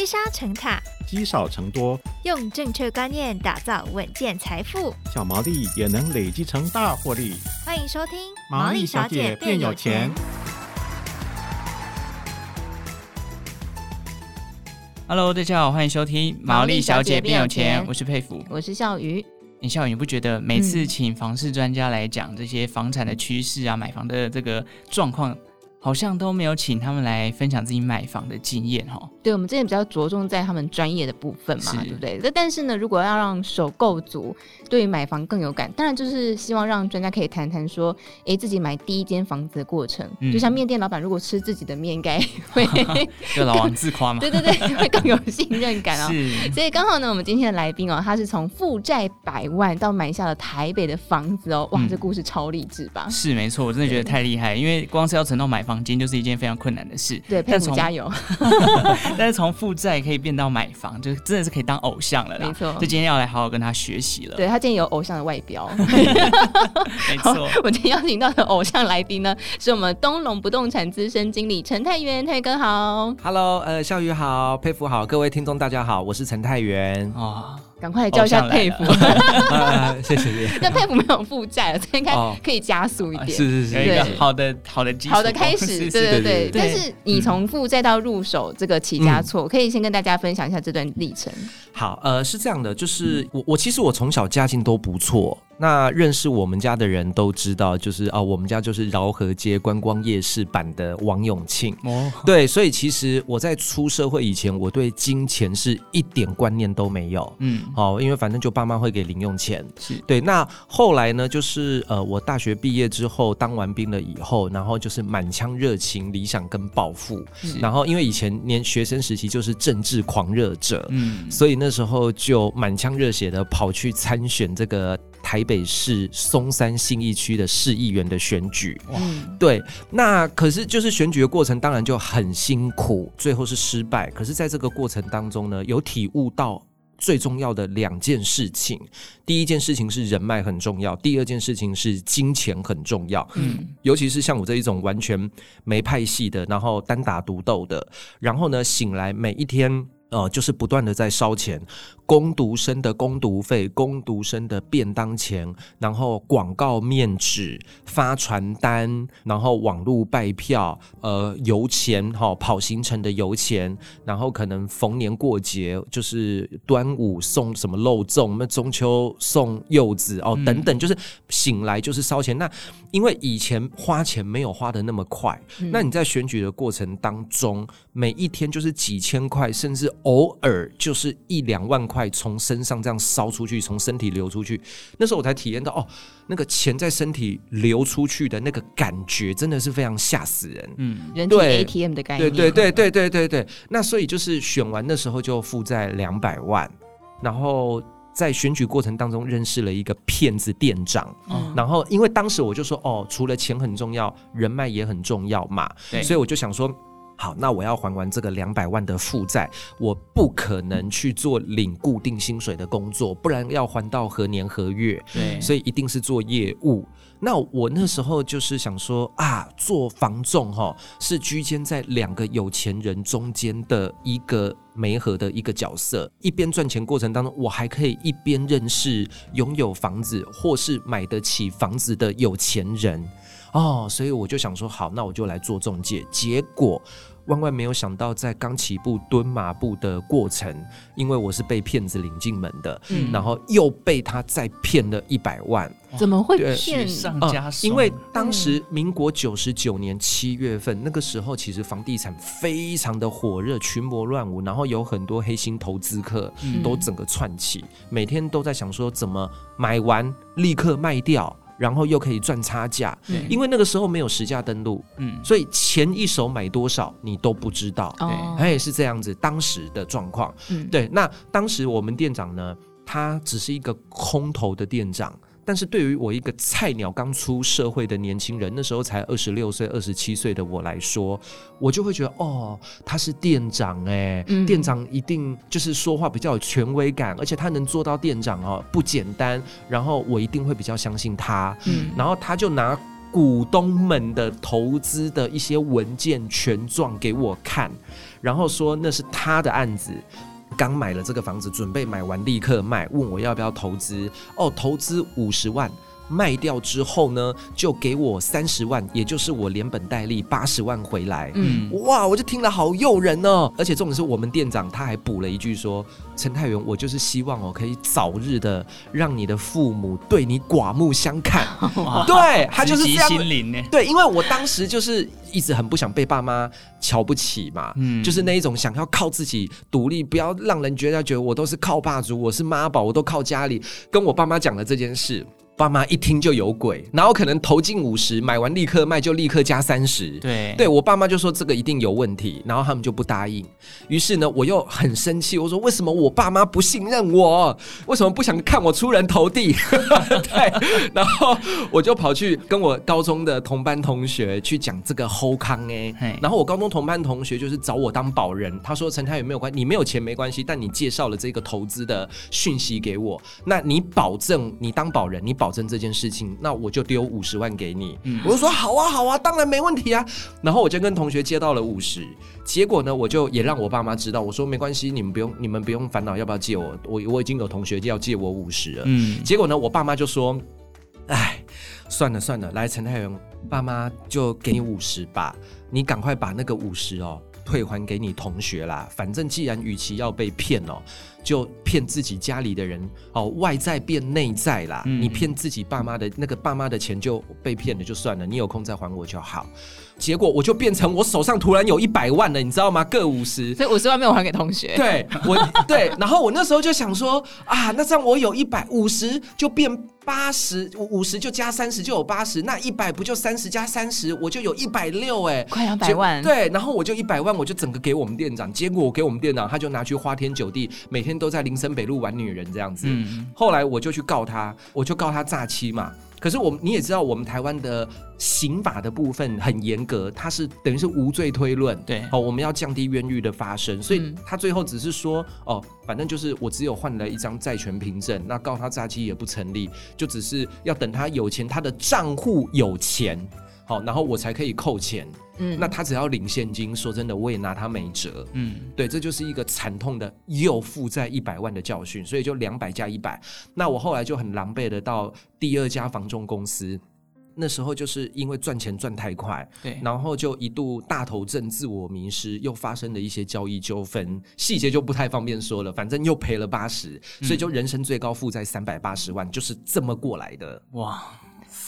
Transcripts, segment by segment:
积沙成塔，积少成多，用正确观念打造稳健财富，小毛利也能累积成大获利。欢迎收听《毛利小姐变有钱》。Hello，大家好，欢迎收听《毛利小姐变有钱》，我是佩服，我是笑鱼。你孝瑜，你不觉得每次请房市专家来讲这些房产的趋势啊，买房的这个状况？好像都没有请他们来分享自己买房的经验哈。对，我们之前比较着重在他们专业的部分嘛，对不对？那但是呢，如果要让首购族对于买房更有感，当然就是希望让专家可以谈谈说，哎，自己买第一间房子的过程。嗯、就像面店老板，如果吃自己的面，应 该会就老王自夸嘛。对对对，会更有信任感哦。是。所以刚好呢，我们今天的来宾哦，他是从负债百万到买下了台北的房子哦，哇，嗯、这故事超励志吧？是没错，我真的觉得太厉害，因为光是要存到买房金就是一件非常困难的事。对，佩服加油。但是从负债可以变到买房，就真的是可以当偶像了啦。没错，就今天要来好好跟他学习了。对，他今天有偶像的外表。没错，我今天邀请到的偶像来宾呢，是我们东隆不动产资深经理陈太元，泰哥好。Hello，呃，笑宇好，佩服好，各位听众大家好，我是陈太元。哦赶快来叫一下佩服，谢谢你。那佩服没有负债了，这应该可以加速一点。是是是，有一个好的好的基，好的开始。对对对。但是你从负债到入手这个起家错，可以先跟大家分享一下这段历程。好，呃，是这样的，就是我我其实我从小家境都不错。那认识我们家的人都知道，就是啊，我们家就是饶河街观光夜市版的王永庆。哦，对，所以其实我在出社会以前，我对金钱是一点观念都没有。嗯，哦，因为反正就爸妈会给零用钱。是对。那后来呢，就是呃，我大学毕业之后当完兵了以后，然后就是满腔热情、理想跟抱负。是然后因为以前年学生时期就是政治狂热者，嗯，所以那时候就满腔热血的跑去参选这个。台北市松山信义区的市议员的选举，哇，对，那可是就是选举的过程，当然就很辛苦，最后是失败。可是，在这个过程当中呢，有体悟到最重要的两件事情。第一件事情是人脉很重要，第二件事情是金钱很重要。嗯，尤其是像我这一种完全没派系的，然后单打独斗的，然后呢，醒来每一天。呃，就是不断的在烧钱，工读生的工读费，工读生的便当钱，然后广告面纸、发传单，然后网络拜票，呃，油钱哈、哦，跑行程的油钱，然后可能逢年过节，就是端午送什么肉粽，那中秋送柚子哦，等等，就是醒来就是烧钱。那因为以前花钱没有花的那么快，嗯、那你在选举的过程当中，每一天就是几千块，甚至。偶尔就是一两万块从身上这样烧出去，从身体流出去，那时候我才体验到哦，那个钱在身体流出去的那个感觉，真的是非常吓死人。嗯，人体 ATM 的概念。对对对对对对对。那所以就是选完的时候就负债两百万，然后在选举过程当中认识了一个骗子店长。嗯，然后因为当时我就说哦，除了钱很重要，人脉也很重要嘛。对，所以我就想说。好，那我要还完这个两百万的负债，我不可能去做领固定薪水的工作，不然要还到何年何月？对，所以一定是做业务。那我那时候就是想说啊，做房仲哈，是居间在两个有钱人中间的一个媒合的一个角色，一边赚钱过程当中，我还可以一边认识拥有房子或是买得起房子的有钱人哦，所以我就想说，好，那我就来做中介，结果。万万没有想到，在刚起步蹲马步的过程，因为我是被骗子领进门的，嗯，然后又被他再骗了一百万，怎么会骗上加双？因为当时民国九十九年七月份，嗯、那个时候其实房地产非常的火热，群魔乱舞，然后有很多黑心投资客都整个窜起，嗯、每天都在想说怎么买完立刻卖掉。然后又可以赚差价，因为那个时候没有实价登录，嗯，所以前一手买多少你都不知道，对，他也是这样子当时的状况，嗯，对。那当时我们店长呢，他只是一个空头的店长。但是对于我一个菜鸟刚出社会的年轻人，那时候才二十六岁、二十七岁的我来说，我就会觉得哦，他是店长哎，嗯、店长一定就是说话比较有权威感，而且他能做到店长哦，不简单。然后我一定会比较相信他，嗯，然后他就拿股东们的投资的一些文件权状给我看，然后说那是他的案子，刚买了这个房子，准备买完立刻卖，问我要不要投资。哦，投资五十万。卖掉之后呢，就给我三十万，也就是我连本带利八十万回来。嗯，哇，我就听了好诱人哦。而且重点是我们店长他还补了一句说：“陈太元，我就是希望哦，可以早日的让你的父母对你刮目相看。哇”对，他就是这样。心灵对，因为我当时就是一直很不想被爸妈瞧不起嘛，嗯，就是那一种想要靠自己独立，不要让人觉得觉得我都是靠爸主，我是妈宝，我都靠家里。跟我爸妈讲了这件事。爸妈一听就有鬼，然后可能投进五十，买完立刻卖，就立刻加三十。对，对我爸妈就说这个一定有问题，然后他们就不答应。于是呢，我又很生气，我说为什么我爸妈不信任我？为什么不想看我出人头地？对，然后我就跑去跟我高中的同班同学去讲这个后康哎，然后我高中同班同学就是找我当保人，他说陈太有没有关，你没有钱没关系，但你介绍了这个投资的讯息给我，那你保证你当保人，你保。保证这件事情，那我就丢五十万给你。嗯、我就说好啊，好啊，当然没问题啊。然后我就跟同学借到了五十，结果呢，我就也让我爸妈知道，我说没关系，你们不用，你们不用烦恼要不要借我，我我已经有同学要借我五十了。嗯，结果呢，我爸妈就说，哎，算了算了，来陈太元，爸妈就给你五十吧，你赶快把那个五十哦退还给你同学啦。反正既然与其要被骗哦。就骗自己家里的人哦，外在变内在啦。嗯、你骗自己爸妈的那个爸妈的钱就被骗了，就算了。你有空再还我就好。结果我就变成我手上突然有一百万了，你知道吗？各五十，所以五十万没有还给同学。对，我对，然后我那时候就想说啊，那这样我有一百五十就变八十，五十就加三十就有八十，那一百不就三十加三十，我就有一百六哎，快两百万。对，然后我就一百万，我就整个给我们店长。结果我给我们店长，他就拿去花天酒地，每天都在林森北路玩女人这样子。嗯，后来我就去告他，我就告他诈欺嘛。可是我们你也知道，我们台湾的刑法的部分很严格，它是等于是无罪推论。对，哦，我们要降低冤狱的发生，所以他最后只是说，哦，反正就是我只有换了一张债权凭证，那告他诈欺也不成立，就只是要等他有钱，他的账户有钱。好，然后我才可以扣钱。嗯，那他只要领现金，说真的，我也拿他没辙。嗯，对，这就是一个惨痛的又负债一百万的教训，所以就两百加一百。那我后来就很狼狈的到第二家房仲公司，那时候就是因为赚钱赚太快，对，然后就一度大头症自我迷失，又发生了一些交易纠纷，细节就不太方便说了。反正又赔了八十，所以就人生最高负债三百八十万，就是这么过来的。哇！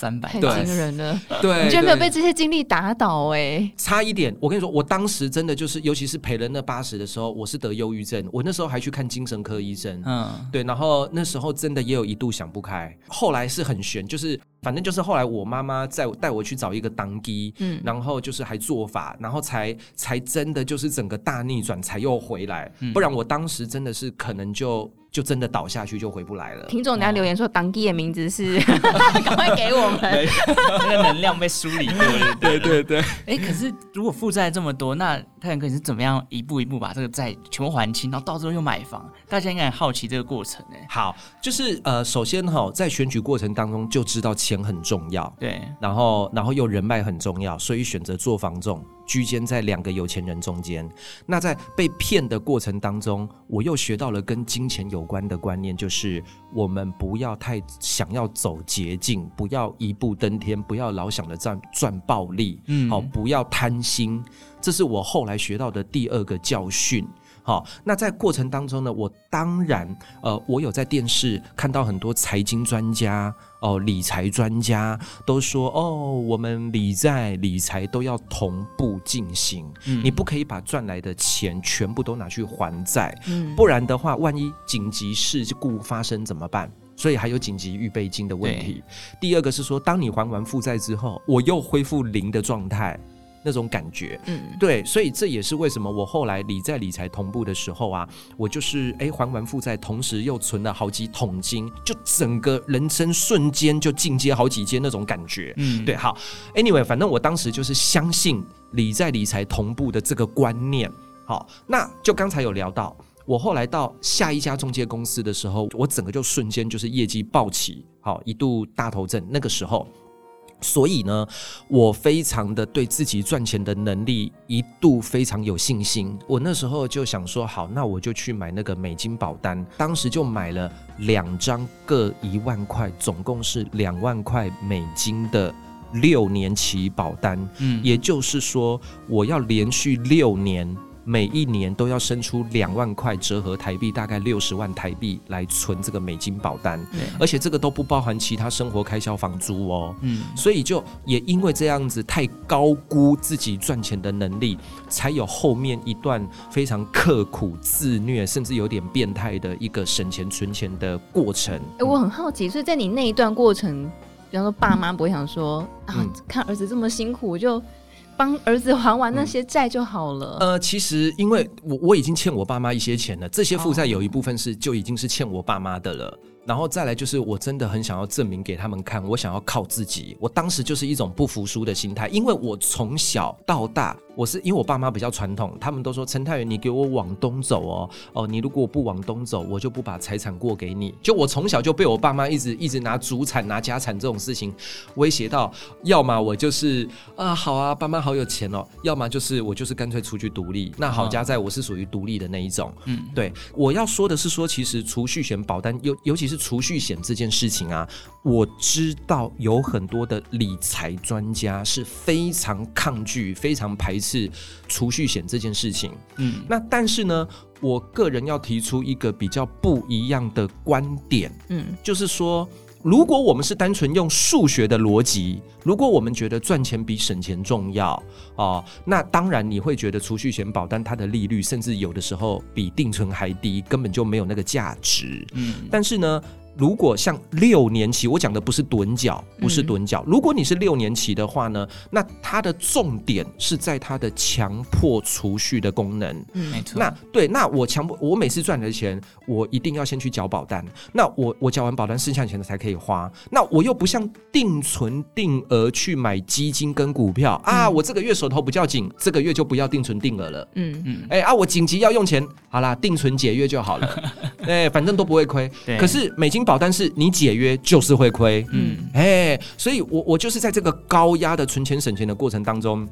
三百，太惊人了！对，你居然没有被这些经历打倒哎、欸！差一点，我跟你说，我当时真的就是，尤其是赔了那八十的时候，我是得忧郁症，我那时候还去看精神科医生。嗯，对，然后那时候真的也有一度想不开，后来是很悬，就是。反正就是后来我妈妈在带我去找一个当机，嗯，然后就是还做法，然后才才真的就是整个大逆转，才又回来，嗯、不然我当时真的是可能就就真的倒下去就回不来了。听众你要留言说当地的名字是，赶快给我们，那个能量被梳理过了，对对对。哎、欸，可是如果负债这么多，那太阳哥你是怎么样一步一步把这个债全部还清，然后到最后又买房？大家应该很好奇这个过程呢。好，就是呃，首先哈，在选举过程当中就知道钱很重要，对，然后然后又人脉很重要，所以选择做房仲，居间在两个有钱人中间。那在被骗的过程当中，我又学到了跟金钱有关的观念，就是我们不要太想要走捷径，不要一步登天，不要老想着赚赚暴利，嗯，好，不要贪心，这是我后来学到的第二个教训。好，那在过程当中呢，我当然，呃，我有在电视看到很多财经专家哦、呃，理财专家都说，哦，我们理债理财都要同步进行，嗯，你不可以把赚来的钱全部都拿去还债，嗯，不然的话，万一紧急事故发生怎么办？所以还有紧急预备金的问题。第二个是说，当你还完负债之后，我又恢复零的状态。那种感觉，嗯，对，所以这也是为什么我后来理在理财同步的时候啊，我就是哎还完负债，同时又存了好几桶金，就整个人生瞬间就进阶好几阶那种感觉，嗯，对，好，anyway，反正我当时就是相信理在理财同步的这个观念，好，那就刚才有聊到，我后来到下一家中介公司的时候，我整个就瞬间就是业绩暴起，好，一度大头阵，那个时候。所以呢，我非常的对自己赚钱的能力一度非常有信心。我那时候就想说，好，那我就去买那个美金保单。当时就买了两张各一万块，总共是两万块美金的六年期保单。嗯，也就是说，我要连续六年。每一年都要生出两万块，折合台币大概六十万台币来存这个美金保单，而且这个都不包含其他生活开销、房租哦。嗯，所以就也因为这样子太高估自己赚钱的能力，才有后面一段非常刻苦、自虐，甚至有点变态的一个省钱存钱的过程。哎，我很好奇，所以在你那一段过程，比方说爸妈不会想说啊，看儿子这么辛苦，我就。帮儿子还完那些债就好了。嗯。呃，其实因为我我已经欠我爸妈一些钱了，这些负债有一部分是就已经是欠我爸妈的了。然后再来就是，我真的很想要证明给他们看，我想要靠自己。我当时就是一种不服输的心态，因为我从小到大。我是因为我爸妈比较传统，他们都说陈太元，你给我往东走哦哦，你如果不往东走，我就不把财产过给你。就我从小就被我爸妈一直一直拿祖产拿家产这种事情威胁到，要么我就是啊好啊，爸妈好有钱哦，要么就是我就是干脆出去独立。那好家在我是属于独立的那一种，嗯，对。我要说的是说，其实储蓄险保单尤尤其是储蓄险这件事情啊，我知道有很多的理财专家是非常抗拒、非常排斥。是储蓄险这件事情，嗯，那但是呢，我个人要提出一个比较不一样的观点，嗯，就是说，如果我们是单纯用数学的逻辑，如果我们觉得赚钱比省钱重要哦，那当然你会觉得储蓄险保单它的利率甚至有的时候比定存还低，根本就没有那个价值，嗯，但是呢。如果像六年期，我讲的不是趸缴，不是趸缴。如果你是六年期的话呢，那它的重点是在它的强迫储蓄的功能。嗯，没错。那对，那我强迫我每次赚的钱，我一定要先去缴保单。那我我缴完保单，剩下钱的才可以花。那我又不像定存定额去买基金跟股票啊，我这个月手头比较紧，这个月就不要定存定额了。嗯嗯。哎啊，我紧急要用钱，好啦，定存解约就好了。哎，反正都不会亏。可是美金。保单是你解约就是会亏，嗯，哎，所以我我就是在这个高压的存钱省钱的过程当中，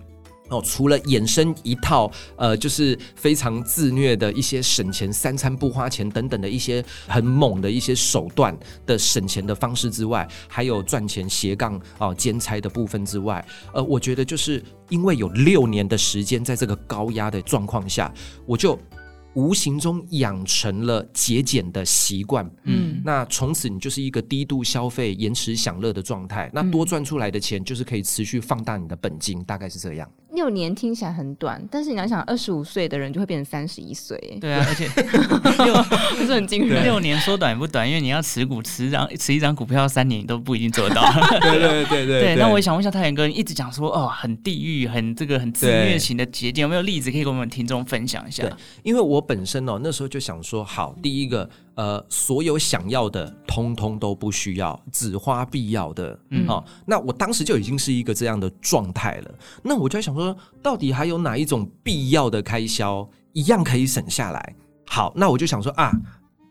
哦，除了衍生一套呃，就是非常自虐的一些省钱、三餐不花钱等等的一些很猛的一些手段的省钱的方式之外，还有赚钱斜杠哦兼差的部分之外，呃，我觉得就是因为有六年的时间在这个高压的状况下，我就。无形中养成了节俭的习惯，嗯，那从此你就是一个低度消费、延迟享乐的状态。那多赚出来的钱就是可以持续放大你的本金，大概是这样。六年听起来很短，但是你要想，二十五岁的人就会变成三十一岁。对啊，而且 六不是很惊人。六年说短不短，因为你要持股持张持一张股票三年，你都不一定做得到。对对对对对。对，那我也想问一下太原哥，你一直讲说哦，很地狱，很这个很自虐型的节俭，有没有例子可以跟我们听众分享一下？对，因为我本身哦，那时候就想说，好，第一个。呃，所有想要的，通通都不需要，只花必要的。嗯，好、哦，那我当时就已经是一个这样的状态了。那我就在想说，到底还有哪一种必要的开销一样可以省下来？好，那我就想说啊，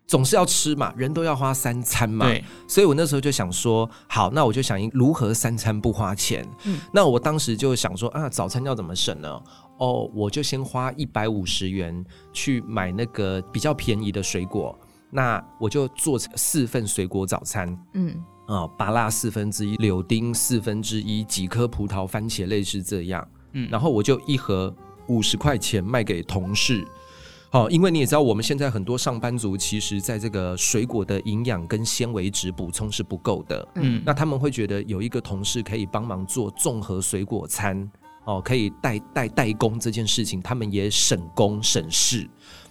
总是要吃嘛，人都要花三餐嘛。对，所以我那时候就想说，好，那我就想如何三餐不花钱。嗯，那我当时就想说啊，早餐要怎么省呢？哦，我就先花一百五十元去买那个比较便宜的水果。那我就做四份水果早餐，嗯，啊，芭辣四分之一，柳丁四分之一，几颗葡萄、番茄类似这样，嗯，然后我就一盒五十块钱卖给同事，好，因为你也知道，我们现在很多上班族其实在这个水果的营养跟纤维质补充是不够的，嗯，那他们会觉得有一个同事可以帮忙做综合水果餐，哦，可以代代代工这件事情，他们也省工省事。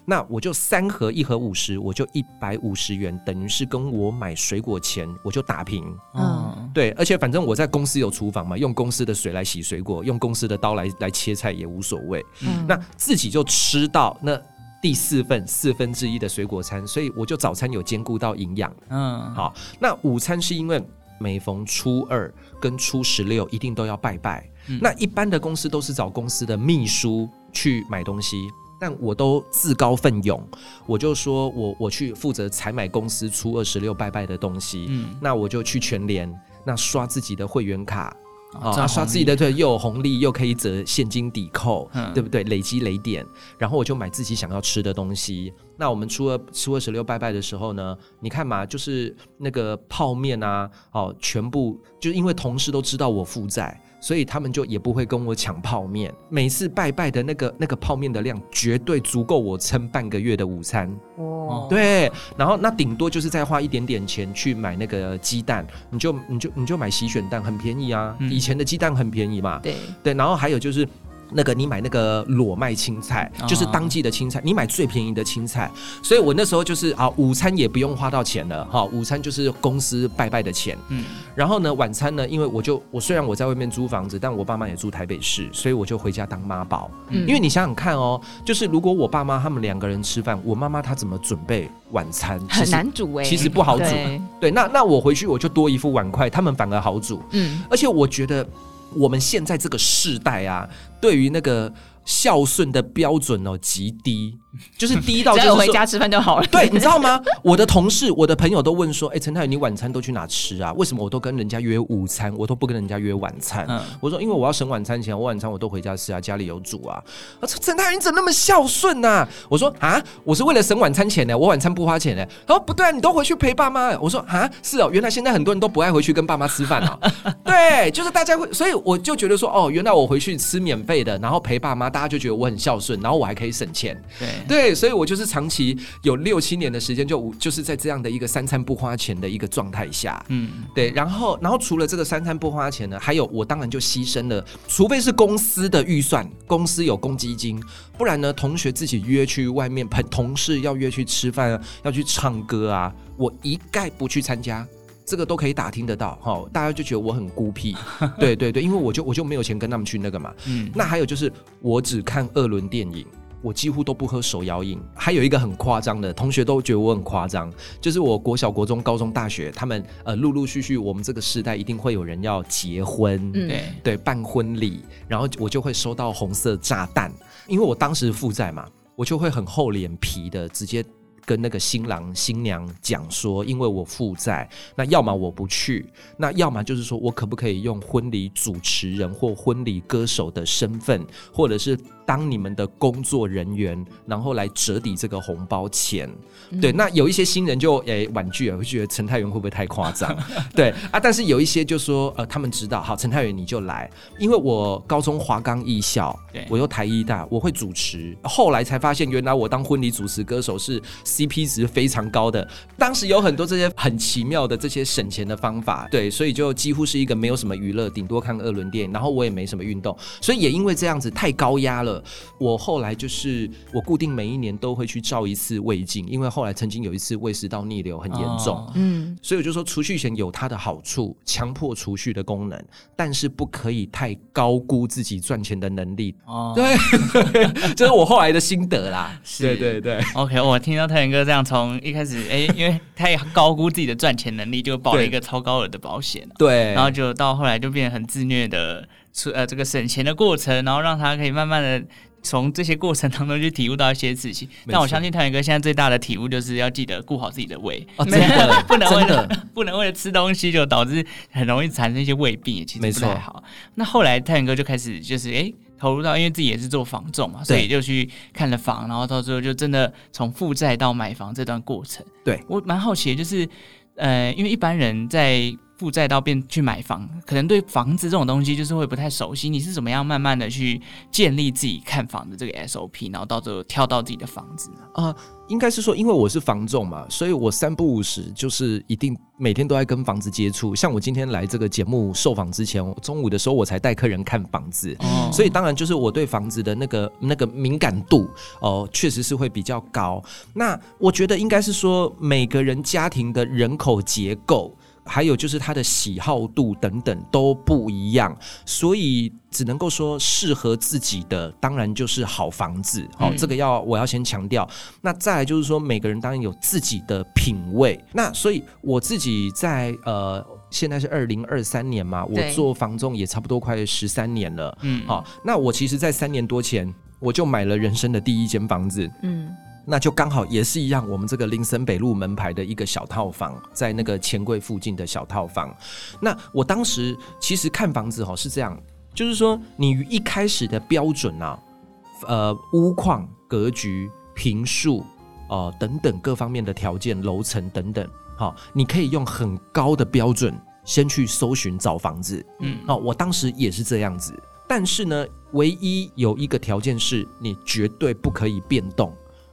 那我就三盒，一盒五十，我就一百五十元，等于是跟我买水果钱我就打平。嗯，对，而且反正我在公司有厨房嘛，用公司的水来洗水果，用公司的刀来来切菜也无所谓。嗯，那自己就吃到那第四份四分之一的水果餐，所以我就早餐有兼顾到营养。嗯，好，那午餐是因为每逢初二跟初十六一定都要拜拜。嗯，那一般的公司都是找公司的秘书去买东西。但我都自告奋勇，我就说我我去负责采买公司出二十六拜拜的东西，嗯，那我就去全联，那刷自己的会员卡，啊，他刷自己的对，又有红利，又可以折现金抵扣，嗯、对不对？累积累点，然后我就买自己想要吃的东西。那我们初二、初二十六拜拜的时候呢，你看嘛，就是那个泡面啊，哦，全部就因为同事都知道我负债。所以他们就也不会跟我抢泡面，每次拜拜的那个那个泡面的量绝对足够我撑半个月的午餐。哦，对，然后那顶多就是再花一点点钱去买那个鸡蛋，你就你就你就买洗选蛋，很便宜啊。以前的鸡蛋很便宜嘛。对对，然后还有就是。那个你买那个裸卖青菜，就是当季的青菜，你买最便宜的青菜。所以我那时候就是啊，午餐也不用花到钱了哈，午餐就是公司拜拜的钱。嗯，然后呢，晚餐呢，因为我就我虽然我在外面租房子，但我爸妈也住台北市，所以我就回家当妈宝。嗯，因为你想想看哦，就是如果我爸妈他们两个人吃饭，我妈妈她怎么准备晚餐？很难煮哎，其实不好煮。对，那那我回去我就多一副碗筷，他们反而好煮。嗯，而且我觉得。我们现在这个世代啊，对于那个。孝顺的标准哦极低，就是低到就是回家吃饭就好了。对，你知道吗？我的同事、我的朋友都问说：“哎、欸，陈太宇，你晚餐都去哪吃啊？为什么我都跟人家约午餐，我都不跟人家约晚餐？”嗯、我说：“因为我要省晚餐钱，我晚餐我都回家吃啊，家里有煮啊。”我说：“陈太宇，你怎么那么孝顺啊？”我说：“啊，我是为了省晚餐钱呢，我晚餐不花钱呢。”他说：“不对啊，你都回去陪爸妈。”我说：“啊，是哦，原来现在很多人都不爱回去跟爸妈吃饭哦。”对，就是大家会，所以我就觉得说：“哦，原来我回去吃免费的，然后陪爸妈，大家就觉得我很孝。”顺，然后我还可以省钱，对对，所以我就是长期有六七年的时间，就就是在这样的一个三餐不花钱的一个状态下，嗯，对，然后然后除了这个三餐不花钱呢，还有我当然就牺牲了，除非是公司的预算，公司有公积金，不然呢，同学自己约去外面，朋同事要约去吃饭，要去唱歌啊，我一概不去参加。这个都可以打听得到，哈，大家就觉得我很孤僻，对对对，因为我就我就没有钱跟他们去那个嘛，嗯，那还有就是我只看二轮电影，我几乎都不喝手摇饮，还有一个很夸张的，同学都觉得我很夸张，就是我国小、国中、高中、大学，他们呃陆陆续续，我们这个时代一定会有人要结婚，嗯，对。对，办婚礼，然后我就会收到红色炸弹，因为我当时负债嘛，我就会很厚脸皮的直接。跟那个新郎新娘讲说，因为我负债，那要么我不去，那要么就是说我可不可以用婚礼主持人或婚礼歌手的身份，或者是当你们的工作人员，然后来折抵这个红包钱。嗯、对，那有一些新人就诶、欸、婉拒了，会觉得陈太元会不会太夸张？对啊，但是有一些就说呃，他们知道，好，陈太元你就来，因为我高中华冈艺校，对我又台艺大，我会主持，后来才发现原来我当婚礼主持歌手是。CP 值非常高的，当时有很多这些很奇妙的这些省钱的方法，对，所以就几乎是一个没有什么娱乐，顶多看二轮电影，然后我也没什么运动，所以也因为这样子太高压了，我后来就是我固定每一年都会去照一次胃镜，因为后来曾经有一次胃食道逆流很严重，嗯，所以我就说储蓄险有它的好处，强迫储蓄的功能，但是不可以太高估自己赚钱的能力，哦，对，这是我后来的心得啦，是。对对对，OK，我听到太哥这样从一开始，哎、欸，因为他也高估自己的赚钱能力，就保了一个超高额的保险，对，然后就到后来就变得很自虐的，呃，这个省钱的过程，然后让他可以慢慢的从这些过程当中去体悟到一些事情。但我相信太元哥现在最大的体悟就是要记得顾好自己的胃，哦、真的不能为了不能为了吃东西就导致很容易产生一些胃病，其实不太好。那后来太元哥就开始就是哎。欸投入到，因为自己也是做房仲嘛，所以就去看了房，然后到最后就真的从负债到买房这段过程，对我蛮好奇的，就是呃，因为一般人在负债到变去买房，可能对房子这种东西就是会不太熟悉。你是怎么样慢慢的去建立自己看房的这个 SOP，然后到最后挑到自己的房子呢？啊、呃，应该是说，因为我是房仲嘛，所以我三不五时就是一定每天都在跟房子接触。像我今天来这个节目受访之前，中午的时候我才带客人看房子，哦、所以当然就是我对房子的那个那个敏感度哦，呃、确实是会比较高。那我觉得应该是说，每个人家庭的人口结构。还有就是他的喜好度等等都不一样，所以只能够说适合自己的，当然就是好房子。好、嗯哦，这个要我要先强调。那再来就是说，每个人当然有自己的品味。那所以我自己在呃，现在是二零二三年嘛，我做房仲也差不多快十三年了。嗯，好，那我其实，在三年多前我就买了人生的第一间房子。嗯。那就刚好也是一样，我们这个林森北路门牌的一个小套房，在那个钱柜附近的小套房。那我当时其实看房子哈是这样，就是说你一开始的标准啊，呃，屋况、格局、平数哦等等各方面的条件、楼层等等，好，你可以用很高的标准先去搜寻找房子。嗯，哦，我当时也是这样子，但是呢，唯一有一个条件是你绝对不可以变动。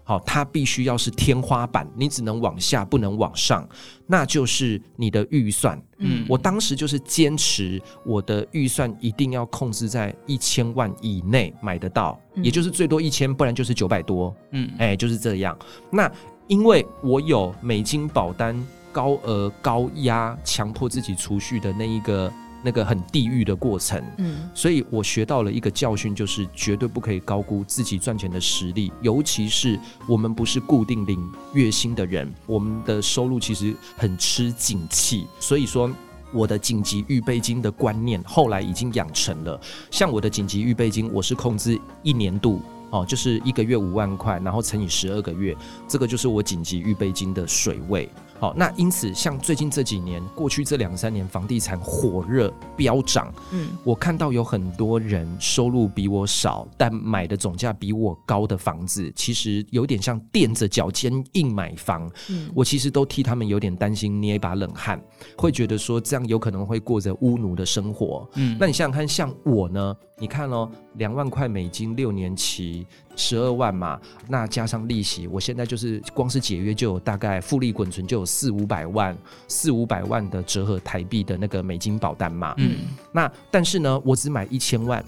好，它必须要是天花板，你只能往下，不能往上，那就是你的预算。嗯，我当时就是坚持我的预算一定要控制在一千万以内买得到，嗯、也就是最多一千，不然就是九百多。嗯，哎、欸，就是这样。那因为我有美金保单高额高压强迫自己储蓄的那一个。那个很地狱的过程，嗯，所以我学到了一个教训，就是绝对不可以高估自己赚钱的实力，尤其是我们不是固定领月薪的人，我们的收入其实很吃景气，所以说我的紧急预备金的观念后来已经养成了，像我的紧急预备金，我是控制一年度。哦，就是一个月五万块，然后乘以十二个月，这个就是我紧急预备金的水位。好，那因此，像最近这几年，过去这两三年，房地产火热飙涨。嗯，我看到有很多人收入比我少，但买的总价比我高的房子，其实有点像垫着脚尖硬买房。嗯，我其实都替他们有点担心，捏一把冷汗，会觉得说这样有可能会过着乌奴的生活。嗯，那你想想看，像我呢？你看哦，两万块美金六年期，十二万嘛，那加上利息，我现在就是光是解约就有大概复利滚存就有四五百万，四五百万的折合台币的那个美金保单嘛。嗯，那但是呢，我只买一千万，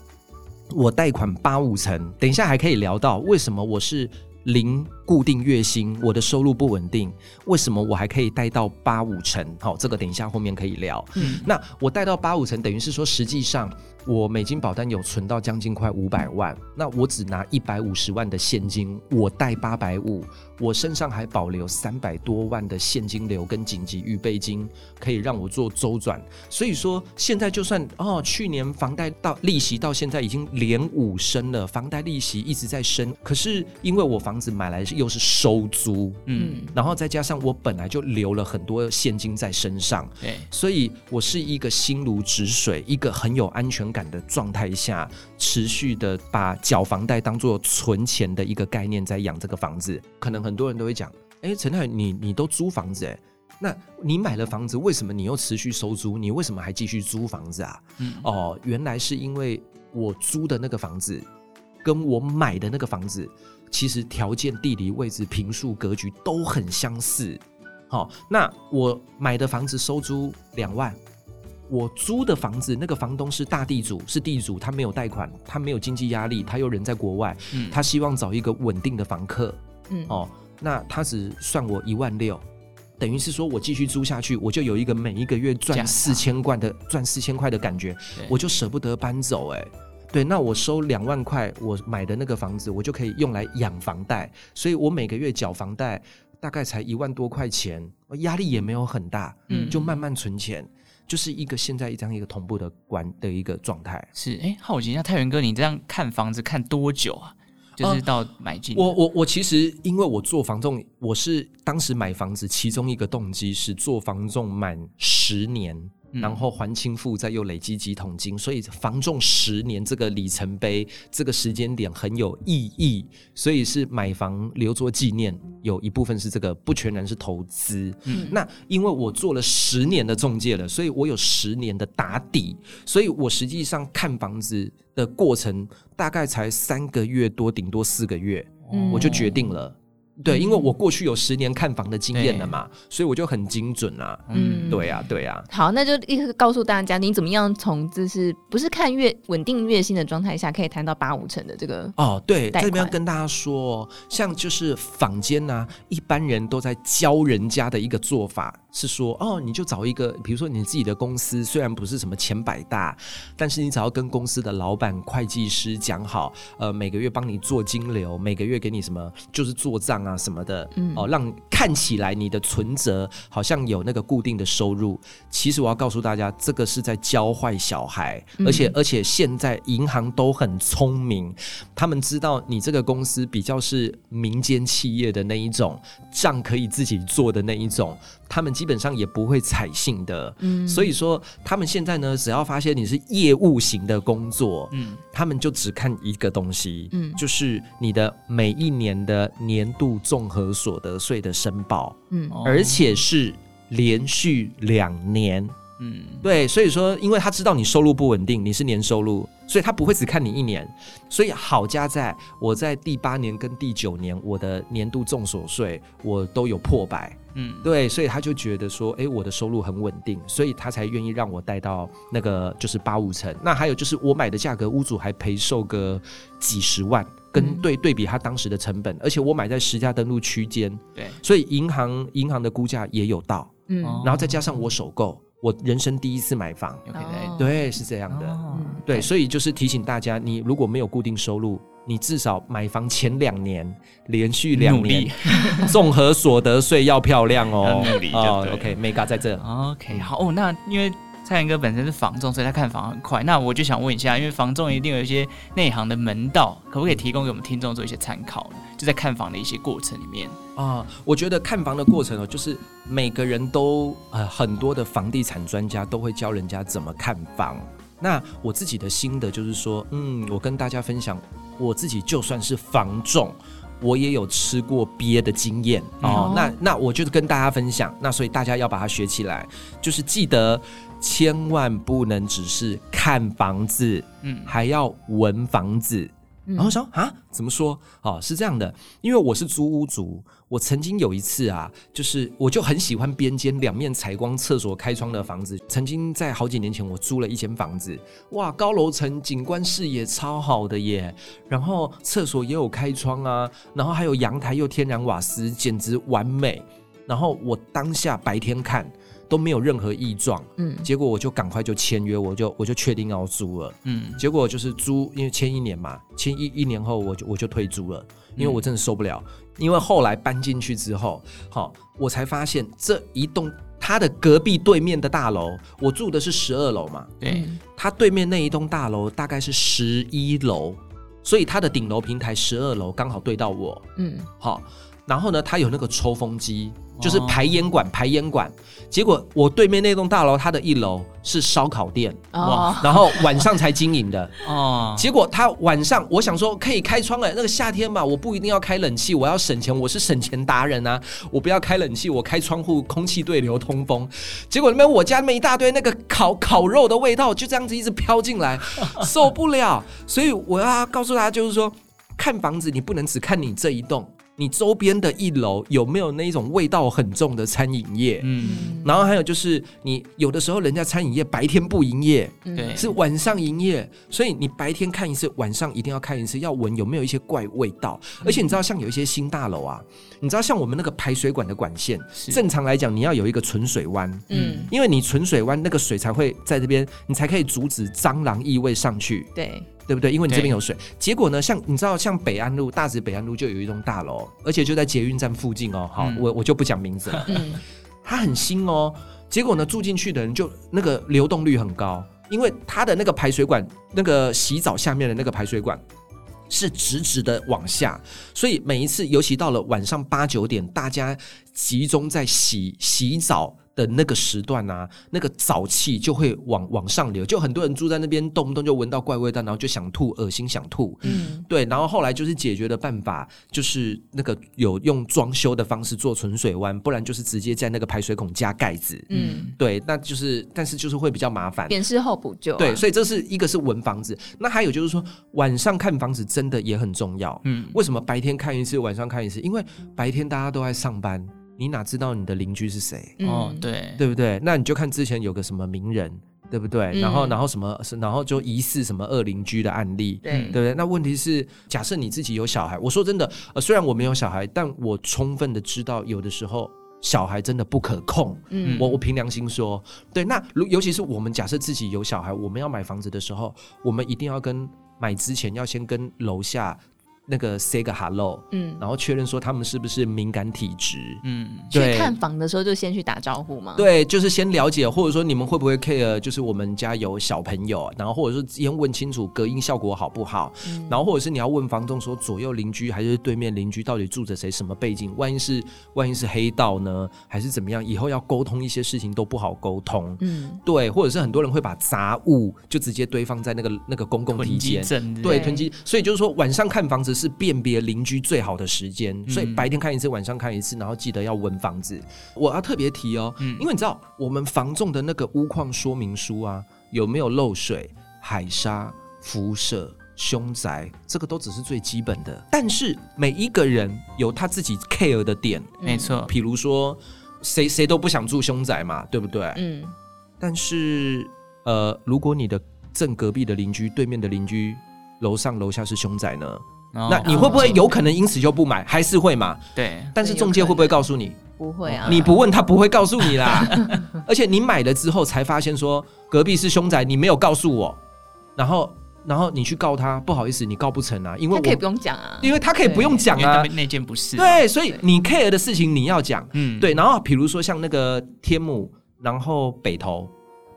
我贷款八五成，等一下还可以聊到为什么我是。零固定月薪，我的收入不稳定，为什么我还可以贷到八五成？好，这个等一下后面可以聊。嗯，那我贷到八五成，等于是说，实际上我美金保单有存到将近快五百万，那我只拿一百五十万的现金，我贷八百五，我身上还保留三百多万的现金流跟紧急预备金，可以让我做周转。所以说，现在就算哦，去年房贷到利息到现在已经连五升了，房贷利息一直在升，可是因为我房房子买来又是收租，嗯，然后再加上我本来就留了很多现金在身上，对，所以我是一个心如止水，一个很有安全感的状态下，持续的把缴房贷当做存钱的一个概念在养这个房子。可能很多人都会讲，哎，陈太，你你都租房子哎，那你买了房子，为什么你又持续收租？你为什么还继续租房子啊？嗯，哦，原来是因为我租的那个房子跟我买的那个房子。其实条件、地理位置、平数、格局都很相似。好，那我买的房子收租两万，我租的房子那个房东是大地主，是地主，他没有贷款，他没有经济压力，他又人在国外，嗯，他希望找一个稳定的房客，嗯，哦，那他只算我一万六，等于是说我继续租下去，我就有一个每一个月赚四千块的赚四千块的感觉，我就舍不得搬走，哎。对，那我收两万块，我买的那个房子，我就可以用来养房贷，所以我每个月缴房贷大概才一万多块钱，压力也没有很大，嗯，就慢慢存钱，就是一个现在这样一个同步的关的一个状态。是，哎，好奇一下，太原哥，你这样看房子看多久啊？就是到买进、呃。我我我其实因为我做房仲，我是当时买房子其中一个动机是做房仲满十年。然后还清负债，又累积几桶金，所以房仲十年这个里程碑，这个时间点很有意义，所以是买房留作纪念，有一部分是这个，不全然是投资。嗯，那因为我做了十年的中介了，所以我有十年的打底，所以我实际上看房子的过程大概才三个月多，顶多四个月，嗯，我就决定了。对，因为我过去有十年看房的经验了嘛，所以我就很精准啊。嗯，对呀、啊，对呀、啊。好，那就立刻告诉大家，你怎么样从就是不是看月稳定月薪的状态下，可以谈到八五成的这个哦。对，这边要跟大家说，像就是坊间呐、啊，一般人都在教人家的一个做法。是说哦，你就找一个，比如说你自己的公司，虽然不是什么前百大，但是你只要跟公司的老板、会计师讲好，呃，每个月帮你做金流，每个月给你什么，就是做账啊什么的，嗯。哦，让看起来你的存折好像有那个固定的收入。其实我要告诉大家，这个是在教坏小孩，而且、嗯、而且现在银行都很聪明，他们知道你这个公司比较是民间企业的那一种账可以自己做的那一种，他们基本上也不会采信的。嗯，所以说他们现在呢，只要发现你是业务型的工作，嗯，他们就只看一个东西，嗯。就是你的每一年的年度综合所得税的申报，嗯哦而且是连续两年。嗯，对，所以说，因为他知道你收入不稳定，你是年收入，所以他不会只看你一年。所以好家在我在第八年跟第九年，我的年度重所税我都有破百。嗯，对，所以他就觉得说，哎，我的收入很稳定，所以他才愿意让我带到那个就是八五成。那还有就是我买的价格，屋主还赔售个几十万，跟对对比他当时的成本，而且我买在实价登录区间，对，所以银行银行的估价也有到，嗯哦然后再加上我首购，我人生第一次买房，有可以再哦对，是这样的。对，所以就是提醒大家，你如果没有固定收入，你至少买房前两年连续两努年，综合所得税要漂亮哦。要努力就哦对，OK，Mega 在这。OK，好哦。那因为蔡元哥本身是房仲，所以他看房很快。那我就想问一下，因为房仲一定有一些内行的门道，可不可以提供给我们听众做一些参考呢？就在看房的一些过程里面。啊、我觉得看房的过程哦，就是每个人都呃很多的房地产专家都会教人家怎么看房。那我自己的心得就是说，嗯，我跟大家分享，我自己就算是房仲，我也有吃过鳖的经验哦。哦那那我就跟大家分享，那所以大家要把它学起来，就是记得千万不能只是看房子，嗯，还要闻房子。然后说啊，怎么说？哦，是这样的，因为我是租屋族，我曾经有一次啊，就是我就很喜欢边间两面采光、厕所开窗的房子。曾经在好几年前，我租了一间房子，哇，高楼层，景观视野超好的耶，然后厕所也有开窗啊，然后还有阳台又天然瓦斯，简直完美。然后我当下白天看都没有任何异状，嗯。结果我就赶快就签约，我就我就确定要租了。嗯，结果就是租，因为签一年嘛，签一一年后我就我就退租了，因为我真的受不了。因为后来搬进去之后，好，我才发现这一栋它的隔壁对面的大楼，我住的是十二楼嘛，对，它对面那一栋大楼大概是十一楼，所以它的顶楼平台十二楼刚好对到我，嗯。好，然后呢，它有那个抽风机，就是哦排烟管，排烟管。结果我对面那栋大楼，它的一楼是烧烤店，哦，然后晚上才经营的。哦，结果他晚上，我想说可以开窗哎，那个夏天嘛，我不一定要开冷气，我要省钱，我是省钱达人啊，我不要开冷气，我开窗户，空气对流通风。结果那边我家那边一大堆那个烤烤肉的味道，就这样子一直飘进来，受不了。所以我要告诉大家，就是说，看房子你不能只看你这一栋。你周边的一楼有没有那种味道很重的餐饮业？嗯，然后还有就是，你有的时候人家餐饮业白天不营业，对，是晚上营业，所以你白天看一次，晚上一定要看一次，要闻有没有一些怪味道。而且你知道，像有一些新大楼啊，你知道像我们那个排水管的管线，正常来讲你要有一个存水弯，嗯，因为你存水弯那个水才会在这边，你才可以阻止蟑螂异味上去。对，对不对？因为你这边有水。结果呢，像你知道，像北安路、大直北安路就有一栋大楼，而且就在捷运站附近哦。好，嗯我我就不讲名字了。嗯它很新哦。结果呢，住进去的人就那个流动率很高，因为它的那个排水管，那个洗澡下面的那个排水管是直直的往下，所以每一次，尤其到了晚上八九点，大家集中在洗洗澡。的那个时段啊，那个沼气就会往往上流，就很多人住在那边，动不动就闻到怪味道，然后就想吐，恶心想吐。嗯对，然后后来就是解决的办法，就是那个有用装修的方式做纯水湾，不然就是直接在那个排水孔加盖子。嗯，对，那就是，但是就是会比较麻烦。点事后补救啊，对，所以这是一个是闻房子，那还有就是说晚上看房子真的也很重要。嗯，为什么白天看一次，晚上看一次？因为白天大家都在上班，你哪知道你的邻居是谁？嗯哦，对，对不对？那你就看之前有个什么名人，对不对？嗯然后，然后什么，然后就疑似什么恶邻居的案例，对对不对？那问题是，假设你自己有小孩，我说真的，呃，虽然我没有小孩，但我充分的知道，有的时候小孩真的不可控。嗯我我凭良心说，对。那如尤其是我们假设自己有小孩，我们要买房子的时候，我们一定要跟买之前要先跟楼下那个 say 个 hello，嗯，然后确认说他们是不是敏感体质，嗯，对。去看房的时候就先去打招呼嘛，对，就是先了解，或者说你们会不会 care，就是我们家有小朋友，然后或者说先问清楚隔音效果好不好，嗯、然后或者是你要问房东说左右邻居还是对面邻居到底住着谁，什么背景，万一是万一是黑道呢，还是怎么样，以后要沟通一些事情都不好沟通，嗯，对，或者是很多人会把杂物就直接堆放在那个那个公共梯间，对，囤积，所以就是说晚上看房子。是辨别邻居最好的时间，所以白天看一次，晚上看一次，然后记得要闻房子。我要特别提哦，因为你知道我们房仲的那个屋况说明书啊，有没有漏水、海沙、辐射、凶宅，这个都只是最基本的。但是每一个人有他自己 care 的点，没错。比如说，谁谁都不想住凶宅嘛，对不对？嗯。但是，呃，如果你的正隔壁的邻居、对面的邻居、楼上楼下是凶宅呢？那你会不会有可能因此就不买？还是会嘛？对。但是中介会不会告诉你？不会啊。你不问他不会告诉你啦。而且你买了之后才发现说隔壁是凶宅，你没有告诉我，然后然后你去告他，不好意思，你告不成啊，因为我可以不用讲啊，因为他可以不用讲啊，那件不是。对，所以你 care 的事情你要讲，嗯，对。然后比如说像那个天母，然后北投，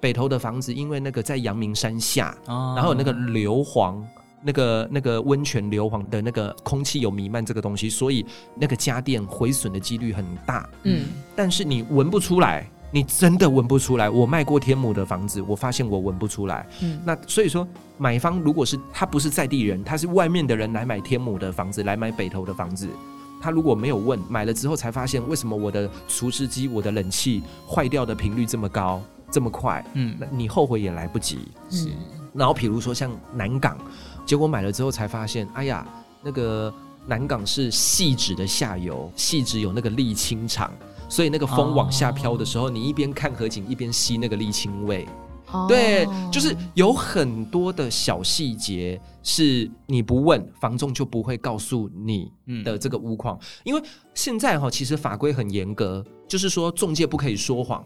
北投的房子，因为那个在阳明山下，然后有那个硫磺。那个那个温泉硫磺的那个空气有弥漫这个东西，所以那个家电毁损的几率很大。嗯，但是你闻不出来，你真的闻不出来。我卖过天母的房子，我发现我闻不出来。嗯，那所以说买方如果是他不是在地人，他是外面的人来买天母的房子，来买北投的房子，他如果没有问，买了之后才发现为什么我的除湿机、我的冷气坏掉的频率这么高、这么快？嗯，那你后悔也来不及。是，然后比如说像南港。结果买了之后才发现，哎呀，那个南港是细指的下游，细指有那个沥青厂，所以那个风往下飘的时候，你一边看河景，一边吸那个沥青味。对，就是有很多的小细节是你不问房仲就不会告诉你的这个屋况，因为现在哈其实法规很严格，就是说中介不可以说谎，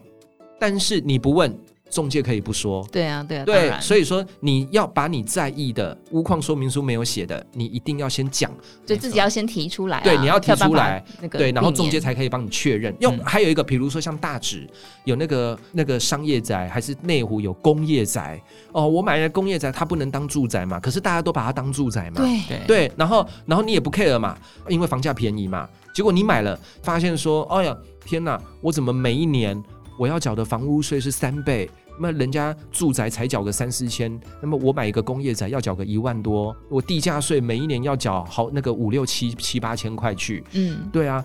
但是你不问。仲介可以不说，对啊，对啊，对，所以说你要把你在意的屋况说明书没有写的，你一定要先讲，就自己要先提出来，对，你要提出来，对，然后中介才可以帮你确认。用还有一个，比如说像大直有那个那个商业宅，还是内湖有工业宅。哦，我买了工业宅，它不能当住宅嘛，可是大家都把它当住宅嘛，对。对，然后然后你也不 care 嘛，因为房价便宜嘛，结果你买了，发现说，哎呀，天哪，我怎么每一年我要缴的房屋税是三倍？那么人家住宅才缴个三四千，那么我买一个工业宅要缴个一万多，我地价税每一年要缴好那个五六七七八千块去，嗯，对啊。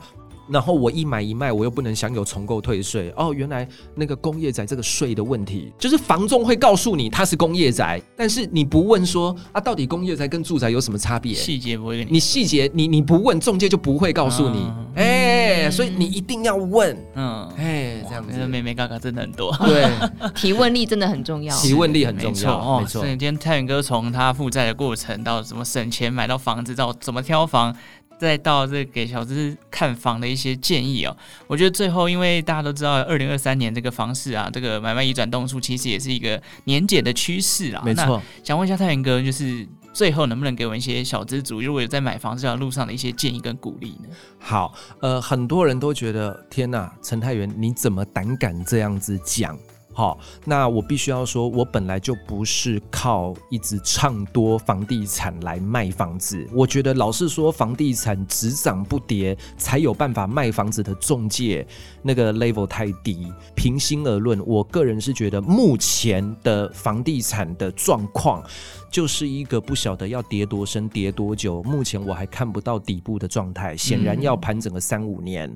然后我一买一卖，我又不能享有重购退税哦。原来那个工业宅这个税的问题，就是房仲会告诉你它是工业宅，但是你不问说啊，到底工业宅跟住宅有什么差别？细节不会，你细节你你不问，中介就不会告诉你。哎、嗯欸，所以你一定要问。嗯，哎，这样子，眉眉角角真的很多。对，提问力真的很重要。提问力很重要，哦、没错。所以今天泰远哥从他负债的过程到怎么省钱买到房子，到怎么挑房。再到这给小资看房的一些建议哦，我觉得最后，因为大家都知道，二零二三年这个房市啊，这个买卖移转栋数其实也是一个年减的趋势啊。没错，想问一下太原哥，就是最后能不能给我们一些小资族，如果有在买房这条路上的一些建议跟鼓励呢？好，呃，很多人都觉得，天哪，陈太原你怎么胆敢这样子讲？好，那我必须要说，我本来就不是靠一直唱多房地产来卖房子。我觉得老是说房地产只涨不跌才有办法卖房子的中介，那个 level 太低。平心而论，我个人是觉得目前的房地产的状况就是一个不晓得要跌多深、跌多久，目前我还看不到底部的状态，显然要盘整个三五年。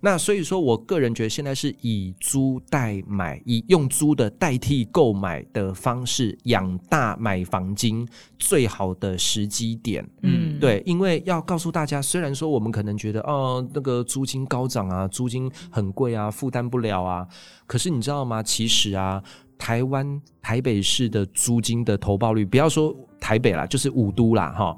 那所以说，我个人觉得现在是以租代买，以用租的代替购买的方式养大买房金最好的时机点。嗯，对，因为要告诉大家，虽然说我们可能觉得哦，那个租金高涨啊，租金很贵啊，负担不了啊，可是你知道吗？其实啊，台湾台北市的租金的投报率，不要说台北啦，就是五都啦，哈，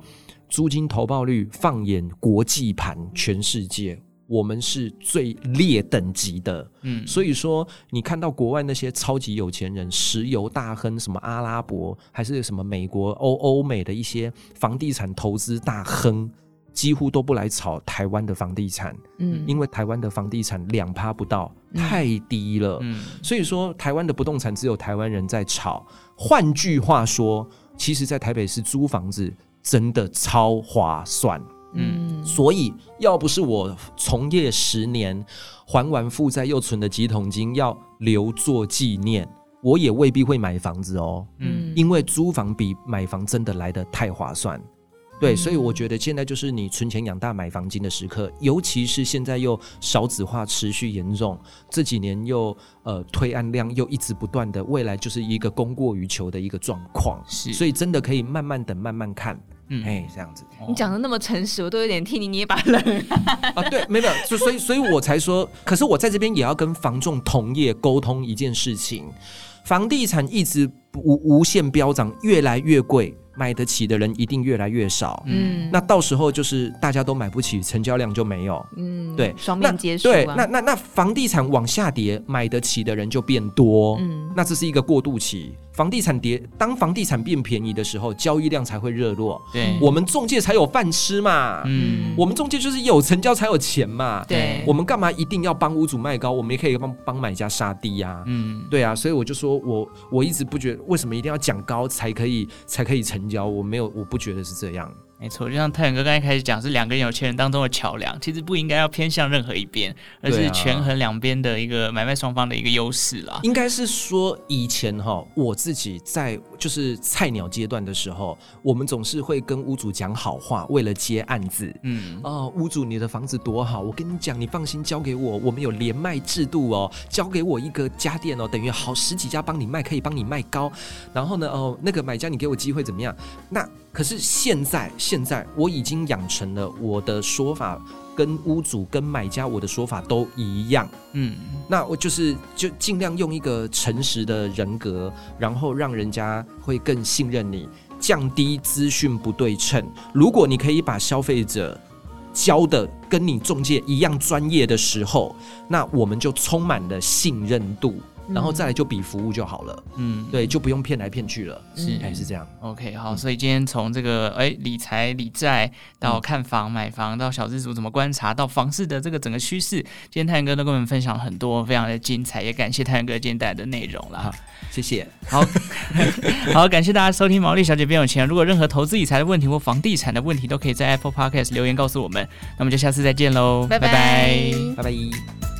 租金投报率放眼国际盘，全世界。我们是最劣等级的。嗯，所以说你看到国外那些超级有钱人、石油大亨，什么阿拉伯还是什么美国、欧欧美的一些房地产投资大亨。几乎都不来炒台湾的房地产，嗯，因为台湾的房地产两趴不到，太低了，嗯，所以说台湾的不动产只有台湾人在炒。换句话说，其实，在台北市租房子真的超划算，嗯，所以要不是我从业十年，还完负债又存了几桶金，要留作纪念，我也未必会买房子哦，嗯，因为租房比买房真的来得太划算。对，所以我觉得现在就是你存钱养大买房金的时刻，尤其是现在又少子化持续严重，这几年又呃推案量又一直不断的，未来就是一个供过于求的一个状况，是，所以真的可以慢慢等，慢慢看，嗯，哎，这样子。你讲的那么诚实，我都有点替你捏把冷啊。对，没有，就所以，所以我才说，可是我在这边也要跟房仲同业沟通一件事情，房地产一直无无限飙涨，越来越贵。买得起的人一定越来越少，嗯，那到时候就是大家都买不起，成交量就没有，嗯，对，双面结束、啊，对，那那那房地产往下跌，买得起的人就变多，嗯，那这是一个过渡期。房地产跌，当房地产变便宜的时候，交易量才会热络，对，我们中介才有饭吃嘛，嗯，我们中介就是有成交才有钱嘛，对，我们干嘛一定要帮屋主卖高，我们也可以帮帮买家杀低呀，嗯，对啊，所以我就说我我一直不觉得为什么一定要讲高才可以才可以成交，我没有我不觉得是这样。没错，就像太阳哥刚才开始讲，是两个人有钱人当中的桥梁，其实不应该要偏向任何一边，而是权衡两边的一个买卖双方的一个优势啦。应该是说以前哈，我自己在就是菜鸟阶段的时候，我们总是会跟屋主讲好话，为了接案子。嗯，哦，屋主你的房子多好，我跟你讲，你放心交给我，我们有连卖制度哦，交给我一个家电哦，等于好十几家帮你卖，可以帮你卖高。然后呢，哦，那个买家你给我机会怎么样？那可是现在。现在我已经养成了我的说法跟屋主跟买家我的说法都一样，嗯，那我就是就尽量用一个诚实的人格，然后让人家会更信任你，降低资讯不对称。如果你可以把消费者教的跟你中介一样专业的时候，那我们就充满了信任度。然后再来就比服务就好了，嗯，对，就不用骗来骗去了，是还是这样？OK，好，所以今天从这个哎理财理债到看房买房到小资族怎么观察到房市的这个整个趋势，今天太阳哥都跟我们分享了很多，非常的精彩，也感谢太阳哥今天带来的内容了，好，谢谢，好 好感谢大家收听毛利小姐变有钱，如果任何投资理财的问题或房地产的问题，都可以在 Apple Podcast 留言告诉我们，那么就下次再见喽，拜拜，拜拜。